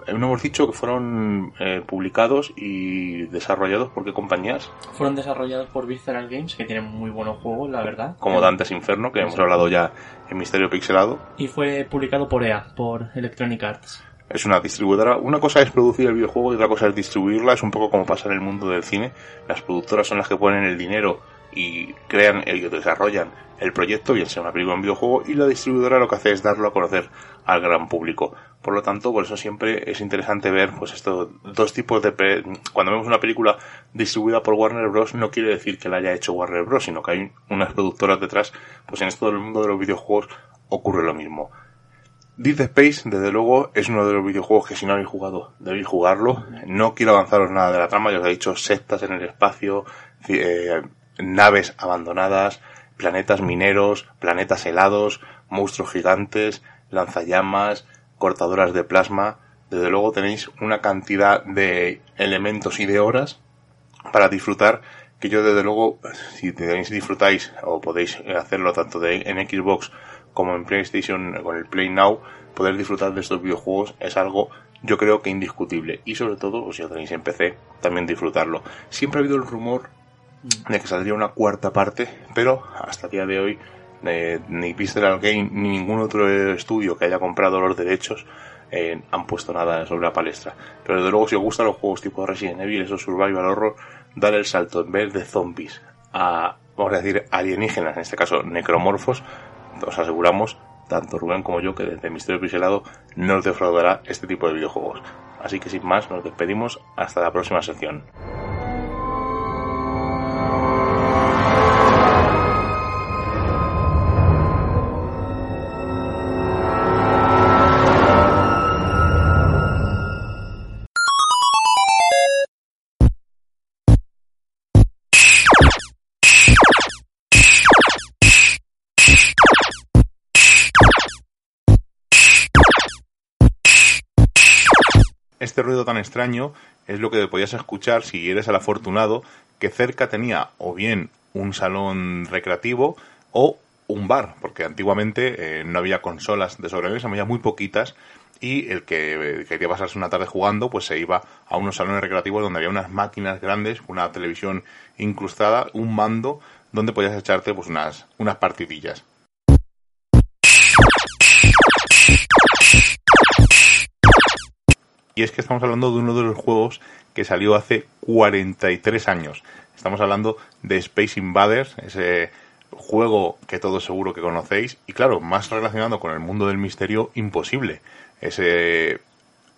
No hemos dicho que fueron eh, publicados y desarrollados por qué compañías, Fueron desarrollados por Visceral Games, que tienen muy buenos juegos, la verdad. como Dantes Inferno, que hemos hablado ya en Misterio Pixelado. Y fue publicado por EA, por Electronic Arts. Es una distribuidora. Una cosa es producir el videojuego y otra cosa es distribuirla. Es un poco como pasa en el mundo del cine. Las productoras son las que ponen el dinero y crean y desarrollan el proyecto, bien sea una película o un videojuego, y la distribuidora lo que hace es darlo a conocer al gran público. Por lo tanto, por eso siempre es interesante ver pues estos dos tipos de... Cuando vemos una película distribuida por Warner Bros. no quiere decir que la haya hecho Warner Bros., sino que hay unas productoras detrás. Pues en esto del mundo de los videojuegos ocurre lo mismo. Dead Space, desde luego, es uno de los videojuegos que si no habéis jugado, debéis jugarlo. No quiero avanzaros nada de la trama, ya os he dicho, sectas en el espacio, ci- eh, naves abandonadas, planetas mineros, planetas helados, monstruos gigantes, lanzallamas, cortadoras de plasma. Desde luego tenéis una cantidad de elementos y de horas para disfrutar que yo desde luego si tenéis disfrutáis o podéis hacerlo tanto de, en Xbox como en PlayStation con el Play Now poder disfrutar de estos videojuegos es algo yo creo que indiscutible y sobre todo si lo tenéis en PC también disfrutarlo siempre ha habido el rumor de que saldría una cuarta parte pero hasta el día de hoy eh, ni Visceral Game ni ningún otro estudio que haya comprado los derechos eh, han puesto nada sobre la palestra. Pero desde luego, si os gustan los juegos tipo Resident Evil, esos survival horror, dar el salto en vez de zombies a, vamos a decir, alienígenas, en este caso necromorfos, os aseguramos, tanto Rubén como yo, que desde Misterio Pixelado no os defraudará este tipo de videojuegos. Así que sin más, nos despedimos hasta la próxima sección. Este ruido tan extraño es lo que podías escuchar si eres el afortunado que cerca tenía o bien un salón recreativo o un bar, porque antiguamente eh, no había consolas de sobremesa, había muy poquitas y el que eh, quería pasarse una tarde jugando, pues se iba a unos salones recreativos donde había unas máquinas grandes, una televisión incrustada, un mando, donde podías echarte pues unas, unas partidillas. Y es que estamos hablando de uno de los juegos que salió hace 43 años. Estamos hablando de Space Invaders, ese juego que todos seguro que conocéis. Y claro, más relacionado con el mundo del misterio, imposible. Ese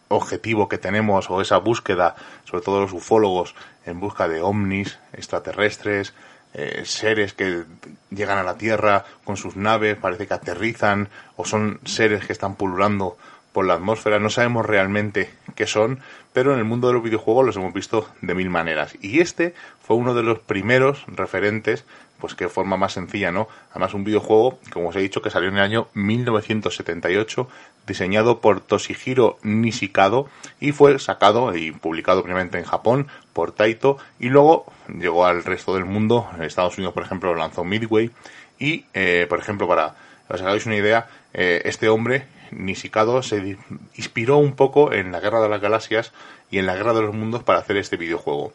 objetivo que tenemos o esa búsqueda, sobre todo los ufólogos, en busca de ovnis, extraterrestres, eh, seres que llegan a la Tierra con sus naves, parece que aterrizan, o son seres que están pululando por la atmósfera, no sabemos realmente qué son, pero en el mundo de los videojuegos los hemos visto de mil maneras. Y este fue uno de los primeros referentes, pues que forma más sencilla, ¿no? Además un videojuego, como os he dicho, que salió en el año 1978, diseñado por Toshihiro Nishikado y fue sacado y publicado primeramente en Japón por Taito y luego llegó al resto del mundo. En Estados Unidos, por ejemplo, lo lanzó Midway y, eh, por ejemplo, para os hagáis una idea, eh, este hombre Nishikado se inspiró un poco en la Guerra de las Galaxias y en la Guerra de los Mundos para hacer este videojuego.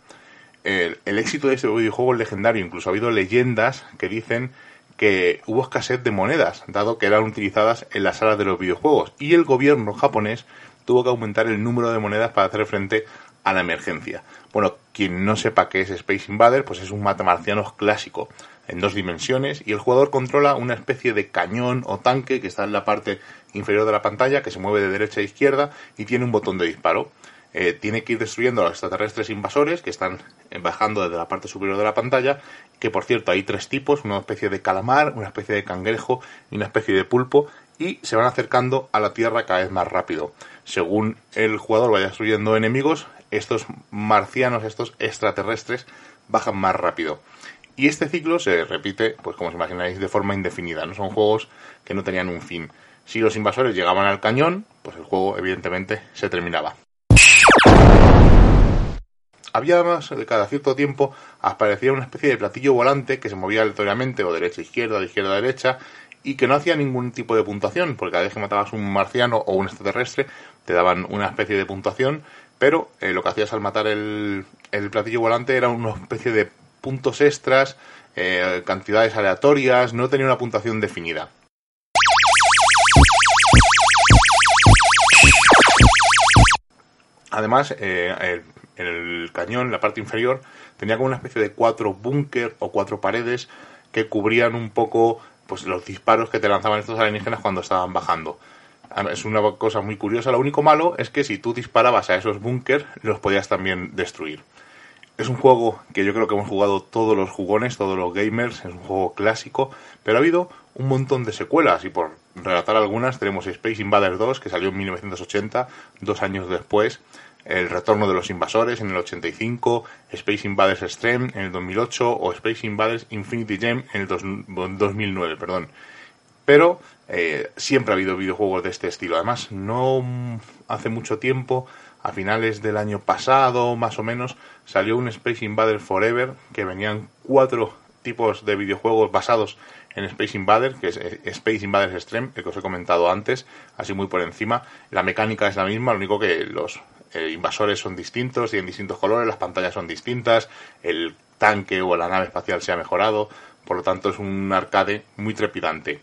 El, el éxito de este videojuego es legendario, incluso ha habido leyendas que dicen que hubo escasez de monedas, dado que eran utilizadas en las salas de los videojuegos, y el gobierno japonés tuvo que aumentar el número de monedas para hacer frente a la emergencia. Bueno, quien no sepa qué es Space Invader, pues es un matamarcianos clásico en dos dimensiones y el jugador controla una especie de cañón o tanque que está en la parte inferior de la pantalla, que se mueve de derecha a izquierda y tiene un botón de disparo. Eh, tiene que ir destruyendo a los extraterrestres invasores que están eh, bajando desde la parte superior de la pantalla, que por cierto hay tres tipos, una especie de calamar, una especie de cangrejo y una especie de pulpo, y se van acercando a la Tierra cada vez más rápido. Según el jugador vaya destruyendo enemigos, estos marcianos, estos extraterrestres, bajan más rápido. Y este ciclo se repite, pues como os imagináis, de forma indefinida. No son juegos que no tenían un fin. Si los invasores llegaban al cañón, pues el juego evidentemente se terminaba. Había además, de cada cierto tiempo, aparecía una especie de platillo volante que se movía aleatoriamente o derecha a izquierda, de izquierda a derecha, y que no hacía ningún tipo de puntuación, porque cada vez que matabas un marciano o un extraterrestre, te daban una especie de puntuación, pero eh, lo que hacías al matar el, el platillo volante era una especie de puntos extras, eh, cantidades aleatorias, no tenía una puntuación definida. Además, eh, el, el cañón, la parte inferior, tenía como una especie de cuatro búnker o cuatro paredes que cubrían un poco pues los disparos que te lanzaban estos alienígenas cuando estaban bajando. Es una cosa muy curiosa. Lo único malo es que si tú disparabas a esos búnker, los podías también destruir. Es un juego que yo creo que hemos jugado todos los jugones, todos los gamers, es un juego clásico, pero ha habido un montón de secuelas y por relatar algunas tenemos Space Invaders 2 que salió en 1980, dos años después, El Retorno de los Invasores en el 85, Space Invaders Extreme en el 2008 o Space Invaders Infinity Gem en el dos- 2009, perdón. Pero eh, siempre ha habido videojuegos de este estilo. Además, no hace mucho tiempo, a finales del año pasado, más o menos, salió un Space Invaders Forever, que venían cuatro tipos de videojuegos basados Space Invaders, que es eh, Space Invaders Extreme, el que os he comentado antes, así muy por encima. La mecánica es la misma, lo único que los eh, invasores son distintos, tienen distintos colores, las pantallas son distintas, el tanque o la nave espacial se ha mejorado, por lo tanto es un arcade muy trepidante.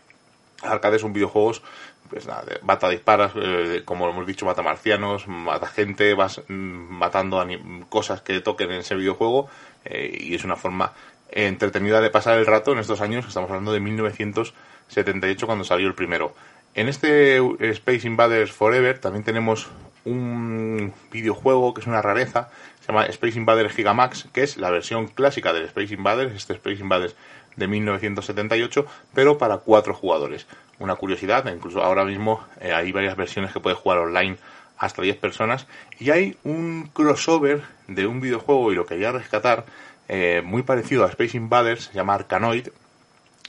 Arcade son videojuegos, pues nada, bata disparas, eh, como hemos dicho, mata marcianos, mata gente, vas mm, matando cosas que toquen en ese videojuego eh, y es una forma entretenida de pasar el rato en estos años, estamos hablando de 1978 cuando salió el primero. En este Space Invaders Forever también tenemos un videojuego que es una rareza, se llama Space Invaders Gigamax, que es la versión clásica del Space Invaders, este Space Invaders de 1978, pero para cuatro jugadores. Una curiosidad, incluso ahora mismo eh, hay varias versiones que puedes jugar online hasta 10 personas, y hay un crossover de un videojuego, y lo quería rescatar, eh, muy parecido a Space Invaders, se llama Arkanoid,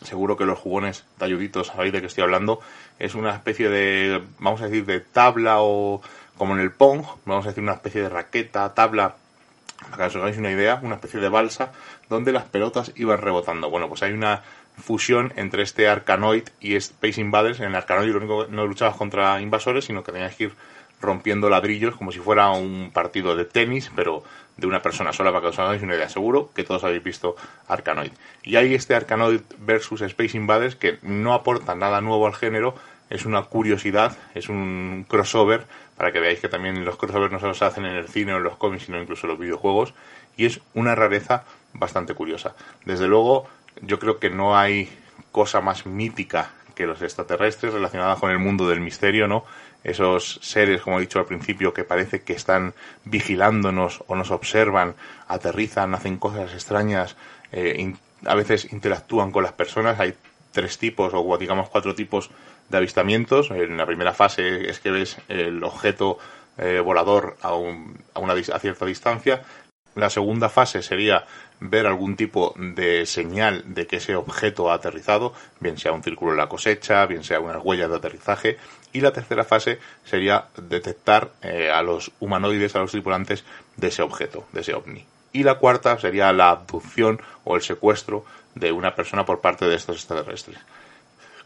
seguro que los jugones talluditos sabéis de qué estoy hablando, es una especie de, vamos a decir, de tabla o como en el Pong, vamos a decir una especie de raqueta, tabla, para que os hagáis una idea, una especie de balsa donde las pelotas iban rebotando. Bueno, pues hay una fusión entre este Arkanoid y Space Invaders. En el Arkanoid lo único que no luchabas contra invasores, sino que tenías que ir rompiendo ladrillos como si fuera un partido de tenis, pero de una persona sola para que os hagáis una idea. Seguro que todos habéis visto Arkanoid. Y hay este Arkanoid versus Space Invaders que no aporta nada nuevo al género, es una curiosidad, es un crossover, para que veáis que también los crossovers no solo se hacen en el cine o en los cómics, sino incluso en los videojuegos, y es una rareza bastante curiosa. Desde luego, yo creo que no hay cosa más mítica que los extraterrestres relacionada con el mundo del misterio, ¿no? Esos seres, como he dicho al principio, que parece que están vigilándonos o nos observan, aterrizan, hacen cosas extrañas, eh, a veces interactúan con las personas. Hay tres tipos o digamos cuatro tipos de avistamientos. En la primera fase es que ves el objeto eh, volador a, un- a una a cierta distancia. La segunda fase sería ver algún tipo de señal de que ese objeto ha aterrizado, bien sea un círculo en la cosecha, bien sea unas huellas de aterrizaje. Y la tercera fase sería detectar eh, a los humanoides, a los tripulantes de ese objeto, de ese ovni. Y la cuarta sería la abducción o el secuestro de una persona por parte de estos extraterrestres.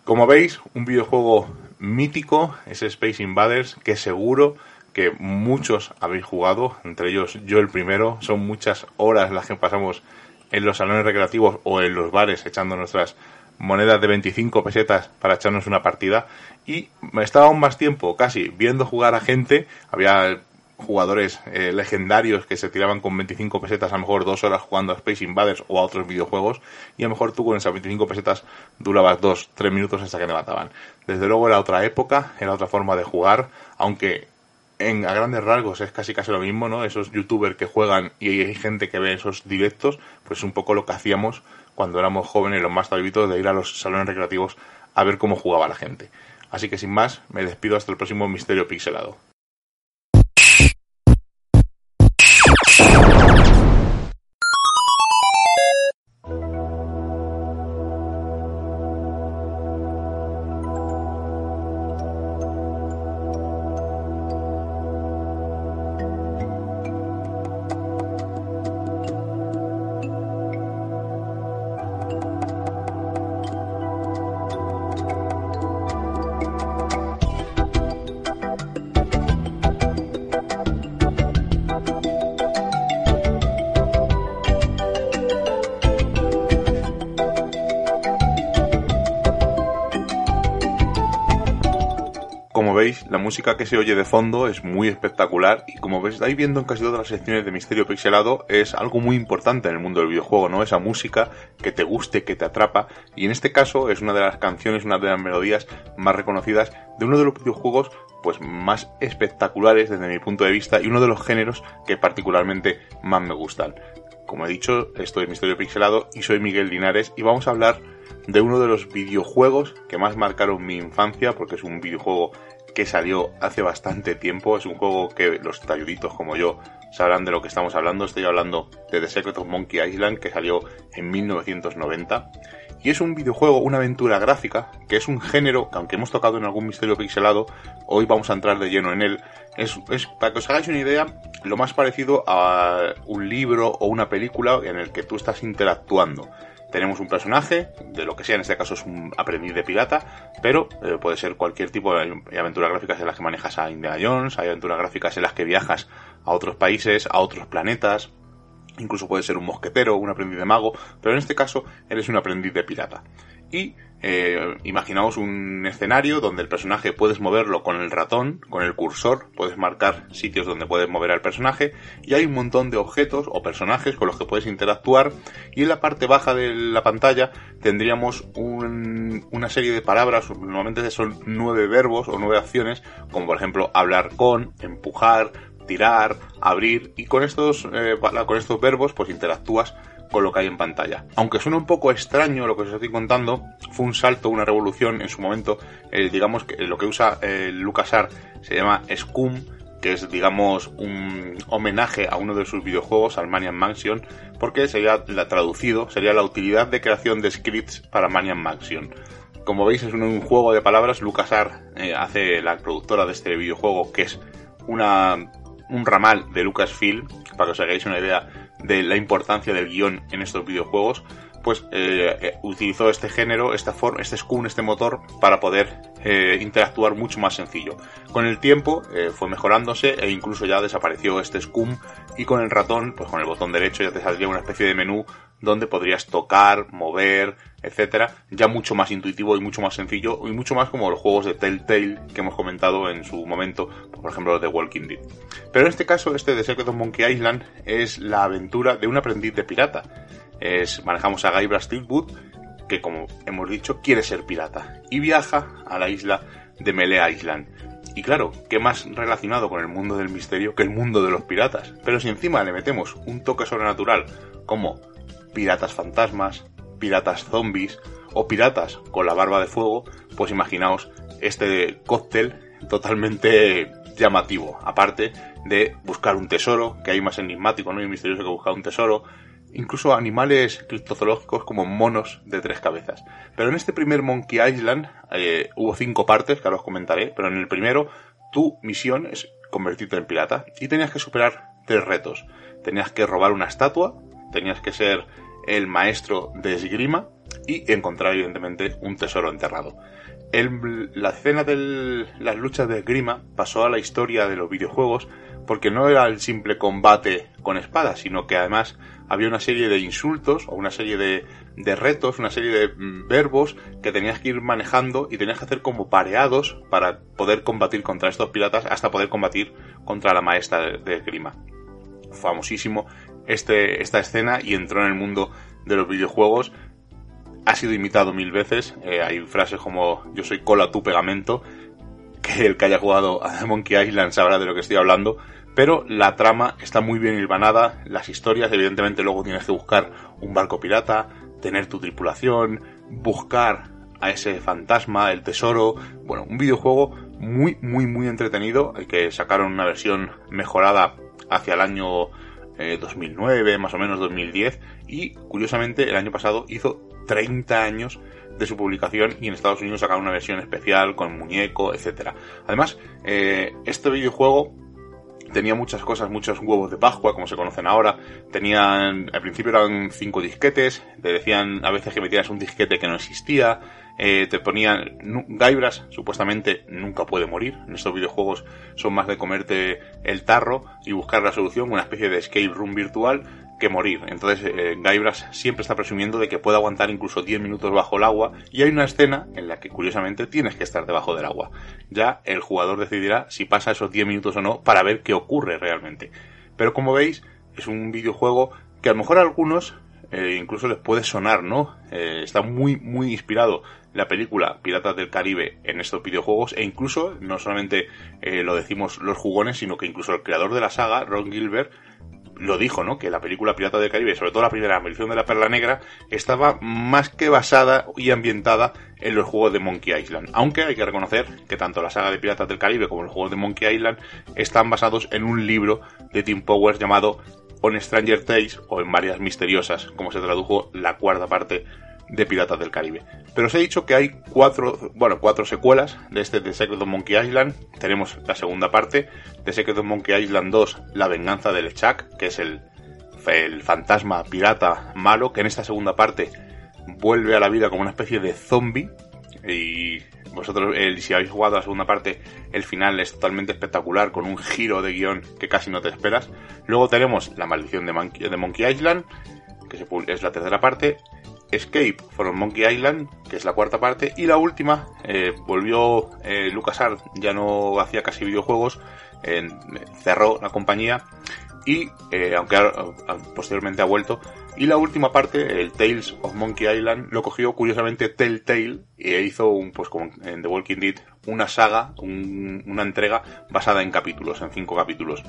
Como veis, un videojuego mítico es Space Invaders, que seguro que muchos habéis jugado, entre ellos yo el primero. Son muchas horas las que pasamos en los salones recreativos o en los bares echando nuestras monedas de 25 pesetas para echarnos una partida. Y estaba aún más tiempo casi viendo jugar a gente. Había jugadores eh, legendarios que se tiraban con 25 pesetas a lo mejor dos horas jugando a Space Invaders o a otros videojuegos y a lo mejor tú con esas 25 pesetas durabas dos, tres minutos hasta que te mataban. Desde luego era otra época, era otra forma de jugar, aunque en, a grandes rasgos es casi casi lo mismo, ¿no? Esos youtubers que juegan y hay gente que ve esos directos, pues es un poco lo que hacíamos cuando éramos jóvenes, los más tabitos, de ir a los salones recreativos a ver cómo jugaba la gente. Así que sin más, me despido hasta el próximo Misterio Pixelado. La música que se oye de fondo es muy espectacular y como veis, estáis viendo en casi todas las secciones de Misterio Pixelado, es algo muy importante en el mundo del videojuego, ¿no? Esa música que te guste, que te atrapa y en este caso es una de las canciones, una de las melodías más reconocidas de uno de los videojuegos pues más espectaculares desde mi punto de vista y uno de los géneros que particularmente más me gustan. Como he dicho, estoy Misterio Pixelado y soy Miguel Linares y vamos a hablar de uno de los videojuegos que más marcaron mi infancia, porque es un videojuego que salió hace bastante tiempo, es un juego que los talluditos como yo sabrán de lo que estamos hablando, estoy hablando de The Secret of Monkey Island, que salió en 1990, y es un videojuego, una aventura gráfica, que es un género que aunque hemos tocado en algún misterio pixelado, hoy vamos a entrar de lleno en él, es, es para que os hagáis una idea, lo más parecido a un libro o una película en el que tú estás interactuando tenemos un personaje, de lo que sea, en este caso es un aprendiz de pirata, pero eh, puede ser cualquier tipo de aventuras gráficas en las que manejas a Indiana Jones, hay aventuras gráficas en las que viajas a otros países, a otros planetas, incluso puede ser un mosquetero, un aprendiz de mago, pero en este caso eres un aprendiz de pirata. Y eh, imaginaos un escenario donde el personaje puedes moverlo con el ratón, con el cursor, puedes marcar sitios donde puedes mover al personaje y hay un montón de objetos o personajes con los que puedes interactuar y en la parte baja de la pantalla tendríamos un- una serie de palabras, normalmente son nueve verbos o nueve acciones, como por ejemplo hablar con, empujar, tirar, abrir y con estos, eh, con estos verbos pues interactúas con lo que hay en pantalla. Aunque suena un poco extraño lo que os estoy contando, fue un salto, una revolución en su momento. eh, digamos que lo que usa eh, LucasArts se llama Scum, que es, digamos, un homenaje a uno de sus videojuegos, al Maniac Mansion, porque sería la traducido, sería la utilidad de creación de scripts para Maniac Mansion. Como veis, es un, un juego de palabras. LucasArts eh, hace la productora de este videojuego, que es una, un ramal de Lucasfilm, para que os hagáis una idea de la importancia del guion en estos videojuegos, pues eh, eh, utilizó este género, esta forma, este Scum, este motor, para poder eh, interactuar mucho más sencillo. Con el tiempo fue mejorándose e incluso ya desapareció este Scum y con el ratón, pues con el botón derecho ya te saldría una especie de menú donde podrías tocar, mover, etcétera, ya mucho más intuitivo y mucho más sencillo y mucho más como los juegos de Telltale que hemos comentado en su momento, por ejemplo los de Walking Dead. Pero en este caso, este de Secret of Monkey Island es la aventura de un aprendiz de pirata. Es, manejamos a Guybrush Steelwood, que como hemos dicho, quiere ser pirata y viaja a la isla de Melee Island. Y claro, ¿qué más relacionado con el mundo del misterio que el mundo de los piratas? Pero si encima le metemos un toque sobrenatural como piratas fantasmas, piratas zombies o piratas con la barba de fuego, pues imaginaos este cóctel totalmente llamativo. Aparte de buscar un tesoro, que hay más enigmático ¿no? y misterioso que buscar un tesoro, incluso animales criptozoológicos como monos de tres cabezas. Pero en este primer Monkey Island eh, hubo cinco partes, que ahora os comentaré, pero en el primero tu misión es convertirte en pirata y tenías que superar tres retos. Tenías que robar una estatua, tenías que ser el maestro de esgrima y encontrar evidentemente un tesoro enterrado. La escena de las luchas de esgrima pasó a la historia de los videojuegos porque no era el simple combate con espadas, sino que además había una serie de insultos o una serie de, de retos, una serie de mm, verbos que tenías que ir manejando y tenías que hacer como pareados para poder combatir contra estos piratas hasta poder combatir contra la maestra de esgrima. Famosísimo este, esta escena y entró en el mundo de los videojuegos ha sido imitado mil veces. Eh, hay frases como yo soy cola tu pegamento, que el que haya jugado a Monkey Island sabrá de lo que estoy hablando. Pero la trama está muy bien hilvanada, las historias, evidentemente luego tienes que buscar un barco pirata, tener tu tripulación, buscar a ese fantasma, el tesoro. Bueno, un videojuego muy, muy, muy entretenido, eh, que sacaron una versión mejorada hacia el año eh, 2009, más o menos 2010, y curiosamente el año pasado hizo 30 años de su publicación y en Estados Unidos sacaron una versión especial con muñeco, etcétera. Además, eh, este videojuego tenía muchas cosas, muchos huevos de Pascua, como se conocen ahora. Tenían, al principio eran cinco disquetes, te decían a veces que metías un disquete que no existía, eh, te ponían Guybrush, supuestamente nunca puede morir. En estos videojuegos son más de comerte el tarro y buscar la solución, una especie de escape room virtual que morir. Entonces eh, Guybrush siempre está presumiendo de que puede aguantar incluso 10 minutos bajo el agua y hay una escena en la que curiosamente tienes que estar debajo del agua. Ya el jugador decidirá si pasa esos 10 minutos o no para ver qué ocurre realmente. Pero como veis, es un videojuego que a lo mejor a algunos eh, incluso les puede sonar, ¿no? Eh, está muy, muy inspirado la película Piratas del Caribe en estos videojuegos e incluso, no solamente eh, lo decimos los jugones, sino que incluso el creador de la saga, Ron Gilbert, lo dijo, ¿no? Que la película Pirata del Caribe, sobre todo la primera, maldición de la perla negra, estaba más que basada y ambientada en los juegos de Monkey Island. Aunque hay que reconocer que tanto la saga de Piratas del Caribe como los juegos de Monkey Island están basados en un libro de Tim Powers llamado On Stranger Tales o en varias misteriosas, como se tradujo la cuarta parte de Piratas del Caribe. Pero os he dicho que hay cuatro, bueno, cuatro secuelas de este The Secret of Monkey Island. Tenemos la segunda parte, The Secret of Monkey Island 2, La venganza del Chuck, que es el, el fantasma pirata malo, que en esta segunda parte vuelve a la vida como una especie de zombie. Y vosotros, si habéis jugado la segunda parte, el final es totalmente espectacular, con un giro de guion que casi no te esperas. Luego tenemos La maldición de Monkey, Island, que es la tercera parte. Escape from Monkey Island, que es la cuarta parte, y la última, eh, volvió eh, LucasArts, ya no hacía casi videojuegos, en- cerró la compañía, y eh, aunque posteriormente ha vuelto, y la última parte, el Tales of Monkey Island, lo cogió curiosamente Telltale e hizo un, pues como en The Walking Dead, una saga, un- una entrega basada en capítulos, en cinco capítulos.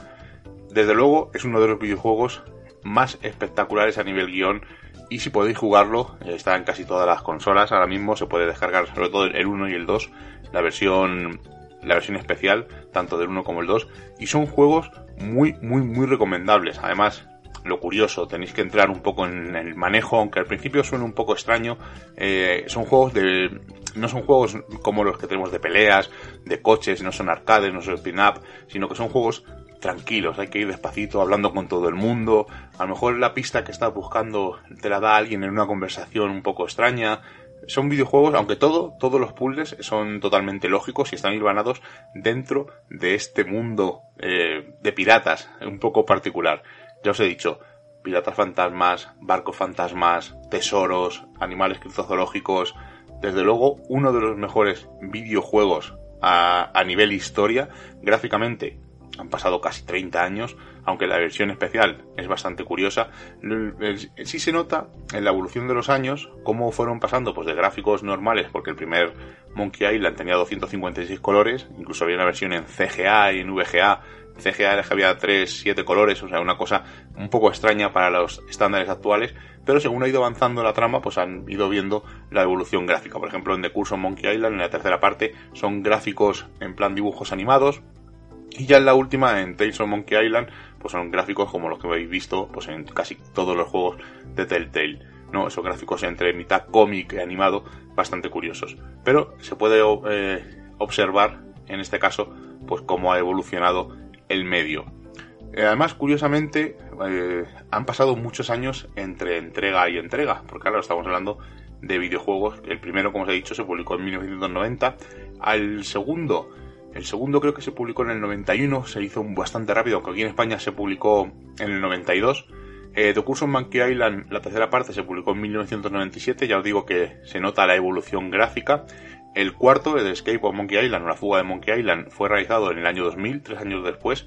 Desde luego es uno de los videojuegos más espectaculares a nivel guion y si podéis jugarlo, eh, está en casi todas las consolas, ahora mismo se puede descargar sobre todo el 1 y el 2, la versión la versión especial, tanto del 1 como el 2, y son juegos muy, muy, muy recomendables. Además, lo curioso, tenéis que entrar un poco en el manejo, aunque al principio suene un poco extraño, eh, son juegos de... no son juegos como los que tenemos de peleas, de coches, no son arcades, no son pin-up, sino que son juegos tranquilos, hay que ir despacito, hablando con todo el mundo. A lo mejor la pista que estás buscando te la da alguien en una conversación un poco extraña. Son videojuegos, aunque todo, todos los puzzles son totalmente lógicos y están hilvanados dentro de este mundo eh, de piratas, un poco particular. Ya os he dicho, piratas fantasmas, barcos fantasmas, tesoros, animales criptozoológicos. Desde luego, uno de los mejores videojuegos a, a nivel historia, gráficamente han pasado casi 30 años, aunque la versión especial es bastante curiosa. Sí se nota en la evolución de los años cómo fueron pasando pues de gráficos normales, porque el primer Monkey Island tenía 256 colores, incluso había una versión en CGA y en VGA. CGA era había 3, 7 colores, o sea, una cosa un poco extraña para los estándares actuales, pero según ha ido avanzando la trama, pues han ido viendo la evolución gráfica. Por ejemplo, en The Curse Monkey Island, en la tercera parte, son gráficos en plan dibujos animados, y ya en la última, en Tales of Monkey Island, pues son gráficos como los que habéis visto pues en casi todos los juegos de Telltale. ¿no? Esos gráficos entre mitad cómic y animado, bastante curiosos. Pero se puede eh, observar, en este caso, pues cómo ha evolucionado el medio. Eh, Además, curiosamente, eh, han pasado muchos años entre entrega y entrega, porque ahora estamos hablando de videojuegos. El primero, como os he dicho, se publicó en 1990. Al segundo, el segundo creo que se publicó en el 91, se hizo bastante rápido, aunque aquí en España se publicó en el 92. Eh, The Curse of Monkey Island, la tercera parte, se publicó en 1997, ya os digo que se nota la evolución gráfica. El cuarto, el Escape of Monkey Island, o la fuga de Monkey Island, fue realizado en el año 2000, tres años después.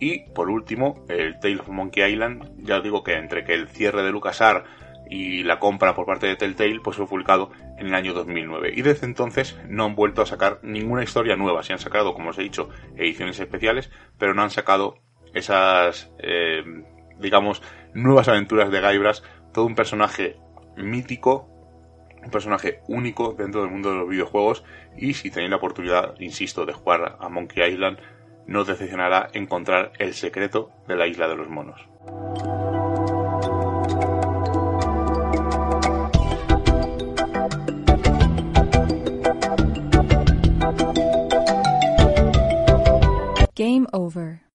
Y por último, el Tale of Monkey Island, ya os digo que entre que el cierre de LucasArts y la compra por parte de Telltale, pues fue publicado en el año 2009. Y desde entonces no han vuelto a sacar ninguna historia nueva. Se han sacado, como os he dicho, ediciones especiales, pero no han sacado esas, eh, digamos, nuevas aventuras de Guybrush. Todo un personaje mítico, un personaje único dentro del mundo de los videojuegos. Y si tenéis la oportunidad, insisto, de jugar a Monkey Island, no os decepcionará encontrar el secreto de la isla de los monos. Game over.